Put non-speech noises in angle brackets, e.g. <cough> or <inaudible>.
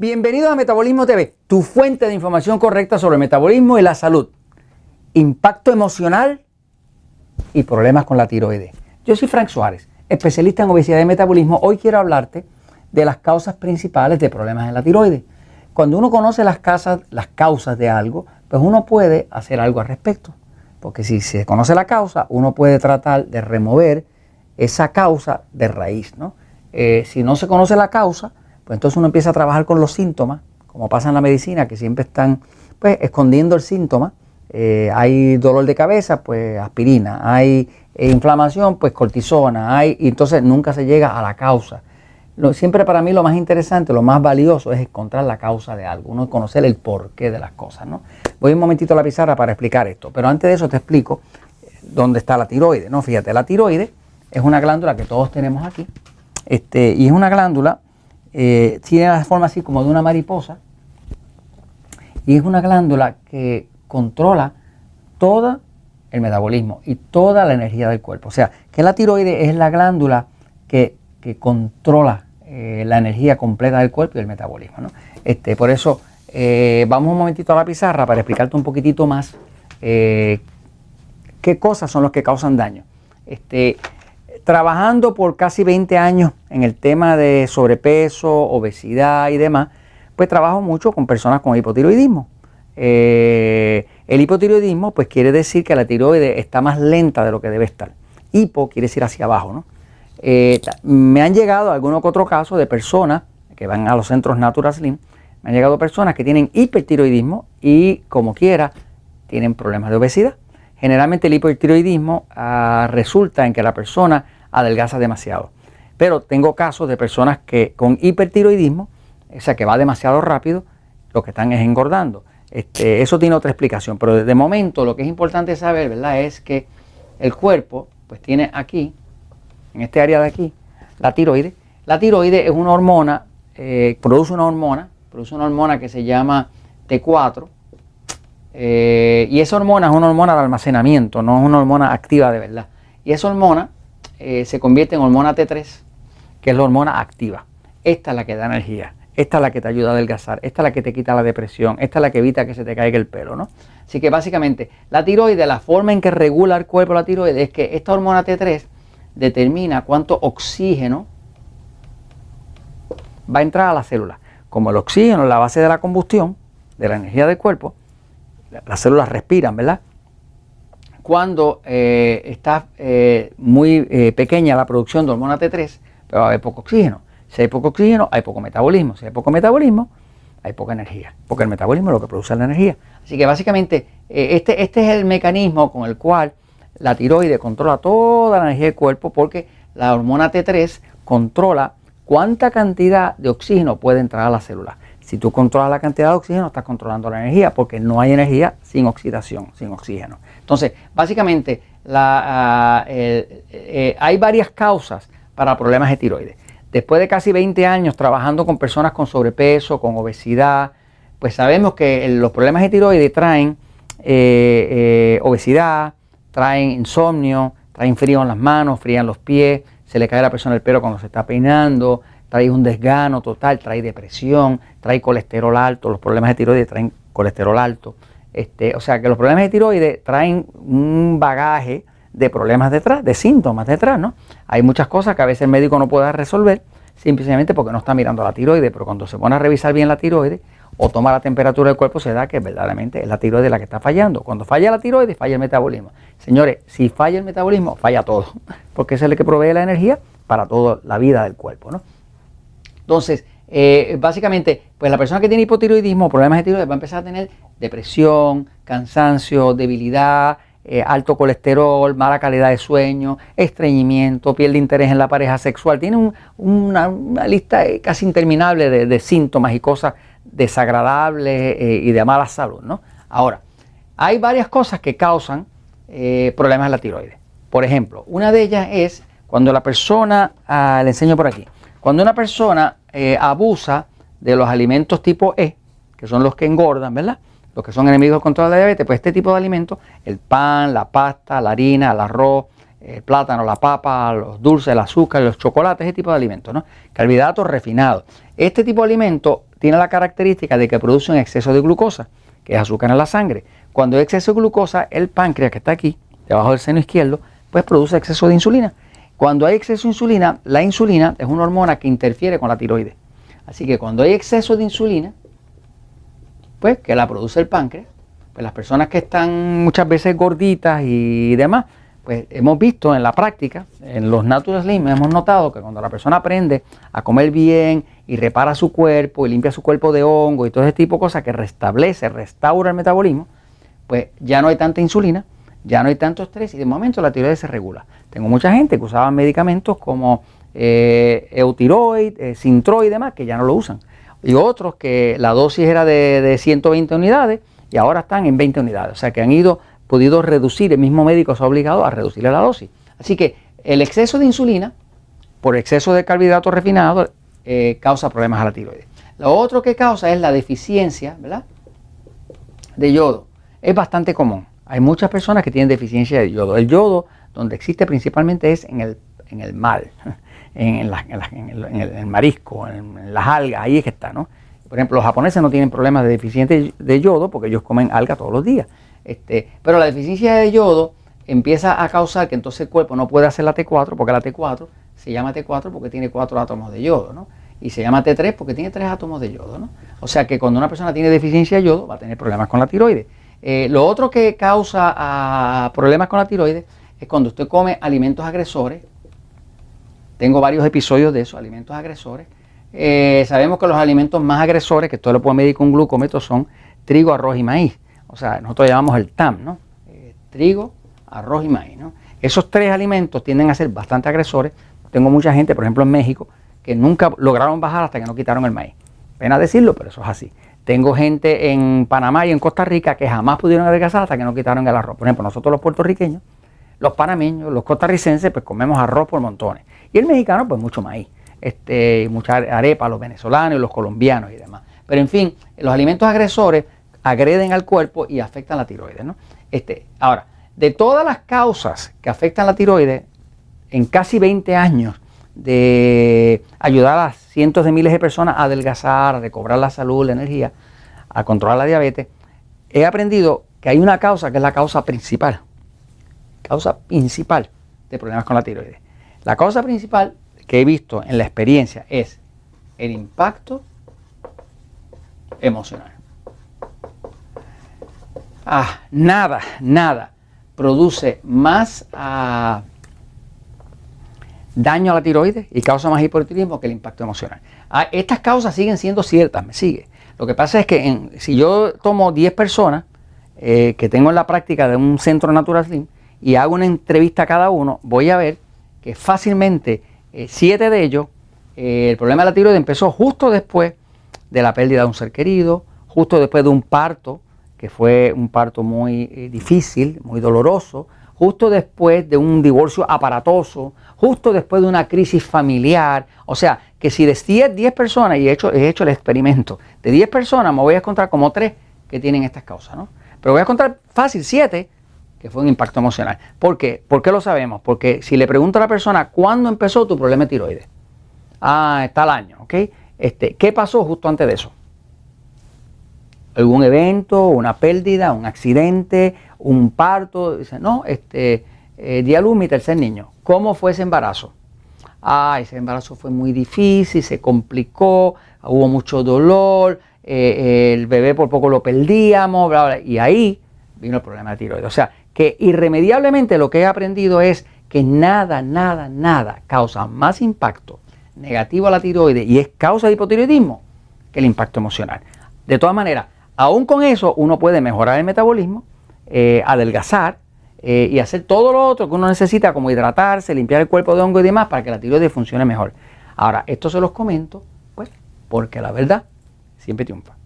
Bienvenidos a Metabolismo TV, tu fuente de información correcta sobre metabolismo y la salud, impacto emocional y problemas con la tiroides. Yo soy Frank Suárez, especialista en obesidad y metabolismo. Hoy quiero hablarte de las causas principales de problemas en la tiroides. Cuando uno conoce las, las causas de algo, pues uno puede hacer algo al respecto. Porque si se conoce la causa, uno puede tratar de remover esa causa de raíz. ¿no? Eh, si no se conoce la causa, pues entonces uno empieza a trabajar con los síntomas, como pasa en la medicina, que siempre están pues, escondiendo el síntoma. Eh, hay dolor de cabeza, pues aspirina. Hay eh, inflamación, pues cortisona. Hay, y entonces nunca se llega a la causa. siempre para mí lo más interesante, lo más valioso es encontrar la causa de algo, uno conocer el porqué de las cosas. ¿no? Voy un momentito a la pizarra para explicar esto, pero antes de eso te explico eh, dónde está la tiroide. ¿no? Fíjate, la tiroide es una glándula que todos tenemos aquí, este, y es una glándula eh, tiene la forma así como de una mariposa y es una glándula que controla todo el metabolismo y toda la energía del cuerpo. O sea, que la tiroides es la glándula que, controla eh, la energía completa del cuerpo y el metabolismo. Este, por eso, eh, vamos un momentito a la pizarra para explicarte un poquitito más qué cosas son los que causan daño. Este, trabajando por casi 20 años en el tema de sobrepeso, obesidad y demás, pues trabajo mucho con personas con hipotiroidismo. Eh, el hipotiroidismo pues quiere decir que la tiroides está más lenta de lo que debe estar. Hipo quiere decir hacia abajo, ¿no? Eh, me han llegado algunos que otros casos de personas que van a los centros Natural Slim, me han llegado personas que tienen hipertiroidismo y como quiera tienen problemas de obesidad. Generalmente el hipertiroidismo ah, resulta en que la persona adelgaza demasiado. Pero tengo casos de personas que con hipertiroidismo, o sea que va demasiado rápido, lo que están es engordando. Este, eso tiene otra explicación, pero de momento lo que es importante saber, ¿verdad? Es que el cuerpo, pues tiene aquí, en este área de aquí, la tiroide. La tiroide es una hormona, eh, produce una hormona, produce una hormona que se llama T4, eh, y esa hormona es una hormona de almacenamiento, no es una hormona activa de verdad. Y esa hormona eh, se convierte en hormona T3, que es la hormona activa. Esta es la que da energía, esta es la que te ayuda a adelgazar, esta es la que te quita la depresión, esta es la que evita que se te caiga el pelo, ¿no? Así que básicamente la tiroide, la forma en que regula el cuerpo la tiroide es que esta hormona T3 determina cuánto oxígeno va a entrar a la célula. Como el oxígeno es la base de la combustión, de la energía del cuerpo, las células respiran, ¿verdad? Cuando eh, está eh, muy eh, pequeña la producción de hormona T3, pero va a haber poco oxígeno. Si hay poco oxígeno, hay poco metabolismo. Si hay poco metabolismo, hay poca energía, porque el metabolismo es lo que produce la energía. Así que básicamente este, este es el mecanismo con el cual la tiroide controla toda la energía del cuerpo, porque la hormona T3 controla cuánta cantidad de oxígeno puede entrar a la célula. Si tú controlas la cantidad de oxígeno, estás controlando la energía, porque no hay energía sin oxidación, sin oxígeno. Entonces, básicamente, ah, eh, hay varias causas para problemas de tiroides. Después de casi 20 años trabajando con personas con sobrepeso, con obesidad, pues sabemos que los problemas de tiroides traen eh, eh, obesidad, traen insomnio, traen frío en las manos, frío en los pies, se le cae a la persona el pelo cuando se está peinando, trae un desgano total, trae depresión, trae colesterol alto, los problemas de tiroides traen colesterol alto. Este, o sea que los problemas de tiroides traen un bagaje de problemas detrás, de síntomas detrás, ¿no? Hay muchas cosas que a veces el médico no puede resolver simplemente porque no está mirando la tiroides, pero cuando se pone a revisar bien la tiroides o toma la temperatura del cuerpo se da que verdaderamente es la tiroides la que está fallando. Cuando falla la tiroides, falla el metabolismo. Señores, si falla el metabolismo, falla todo, <laughs> porque es el que provee la energía para toda la vida del cuerpo, ¿no? Entonces, eh, básicamente, pues la persona que tiene hipotiroidismo, problemas de tiroides, va a empezar a tener depresión, cansancio, debilidad, eh, alto colesterol, mala calidad de sueño, estreñimiento, piel de interés en la pareja sexual. Tiene una, lista eh, casi interminable de, síntomas y cosas desagradables y de mala salud. ¿no? Ahora, hay varias cosas que causan problemas de la tiroides. Por ejemplo, una de ellas es cuando la persona, ah, le enseño por aquí, cuando una persona eh, abusa de los alimentos tipo E, que son los que engordan, ¿verdad? Los que son enemigos del control de la diabetes, pues este tipo de alimentos, el pan, la pasta, la harina, el arroz, el plátano, la papa, los dulces, el azúcar, los chocolates, ese tipo de alimentos, ¿no? Carbohidratos refinados. Este tipo de alimentos tiene la característica de que produce un exceso de glucosa, que es azúcar en la sangre. Cuando hay exceso de glucosa, el páncreas que está aquí, debajo del seno izquierdo, pues produce exceso de insulina. Cuando hay exceso de insulina, la insulina es una hormona que interfiere con la tiroides. Así que cuando hay exceso de insulina, pues que la produce el páncreas, pues las personas que están muchas veces gorditas y demás, pues hemos visto en la práctica, en los Natural Slim, hemos notado que cuando la persona aprende a comer bien y repara su cuerpo y limpia su cuerpo de hongo y todo ese tipo de cosas que restablece, restaura el metabolismo, pues ya no hay tanta insulina, ya no hay tanto estrés y de momento la tiroides se regula. Tengo mucha gente que usaba medicamentos como eh, eutiroid, eh, sintroid y demás, que ya no lo usan. Y otros que la dosis era de, de 120 unidades y ahora están en 20 unidades. O sea que han ido podido reducir, el mismo médico se ha obligado a reducirle la dosis. Así que el exceso de insulina por exceso de carbohidratos refinados eh, causa problemas a la tiroides. Lo otro que causa es la deficiencia de yodo. Es bastante común. Hay muchas personas que tienen deficiencia de yodo. El yodo, donde existe principalmente, es en el, en el mal, en, el, marisco, en, las algas, ahí es que está, ¿no? Por ejemplo, los japoneses no tienen problemas de deficiencia de yodo porque ellos comen algas todos los días. Este, pero la deficiencia de yodo empieza a causar que entonces el cuerpo no puede hacer la T4, porque la T4 se llama T4 porque tiene cuatro átomos de yodo, ¿no? Y se llama T3 porque tiene tres átomos de yodo, ¿no? O sea que cuando una persona tiene deficiencia de yodo va a tener problemas con la tiroides. Eh, lo otro que causa ah, problemas con la tiroides es cuando usted come alimentos agresores. Tengo varios episodios de eso, alimentos agresores. Eh, sabemos que los alimentos más agresores, que esto lo puede medir con glucómetro, son trigo, arroz y maíz o sea, nosotros llamamos el TAM, ¿no? Eh, trigo, arroz y maíz. Esos tres alimentos tienden a ser bastante agresores. Tengo mucha gente, por ejemplo en México, que nunca lograron bajar hasta que no quitaron el maíz. Pena decirlo, pero eso es así. Tengo gente en Panamá y en Costa Rica que jamás pudieron adelgazar hasta que no quitaron el arroz. Por ejemplo, nosotros los puertorriqueños, los panameños, los costarricenses, pues comemos arroz por montones. Y el mexicano, pues mucho maíz. Este, mucha arepa, los venezolanos los colombianos y demás. Pero en fin, los alimentos agresores agreden al cuerpo y afectan la tiroides. ¿no? Este, ahora, de todas las causas que afectan la tiroides, en casi 20 años de ayudar a cientos de miles de personas a adelgazar, a recobrar la salud, la energía, a controlar la diabetes, he aprendido que hay una causa que es la causa principal. Causa principal de problemas con la tiroides. La causa principal que he visto en la experiencia es el impacto emocional. Ah, nada, nada produce más ah, daño a la tiroides y causa más hipotiroidismo que el impacto emocional. Ah, estas causas siguen siendo ciertas, me sigue. Lo que pasa es que si yo tomo 10 personas eh, que tengo en la práctica de un centro Natural Slim y hago una entrevista a cada uno, voy a ver que fácilmente 7 eh, de ellos, eh, el problema de la tiroides empezó justo después de la pérdida de un ser querido, justo después de un parto, que fue un parto muy difícil, muy doloroso, justo después de un divorcio aparatoso, justo después de una crisis familiar. O sea, que si de 10, personas, y he hecho, he hecho el experimento, de 10 personas me voy a encontrar como 3 que tienen estas causas, ¿no? Pero voy a encontrar fácil 7 que fue un impacto emocional. ¿Por qué? ¿Por qué lo sabemos? Porque si le pregunto a la persona, ¿cuándo empezó tu problema de tiroides? Ah, está el año, ¿ok? Este, ¿Qué pasó justo antes de eso? algún evento, una pérdida, un accidente, un parto. Dice, no, este, eh, día luz, mi tercer niño. ¿Cómo fue ese embarazo? Ah, ese embarazo fue muy difícil, se complicó, hubo mucho dolor, eh, el bebé por poco lo perdíamos, bla, bla, y ahí vino el problema de tiroides. O sea, que irremediablemente lo que he aprendido es que nada, nada, nada causa más impacto negativo a la tiroides y es causa de hipotiroidismo que el impacto emocional. De todas maneras, Aún con eso, uno puede mejorar el metabolismo, eh, adelgazar eh, y hacer todo lo otro que uno necesita, como hidratarse, limpiar el cuerpo de hongo y demás, para que la tiroides funcione mejor. Ahora, esto se los comento, pues, porque la verdad siempre triunfa.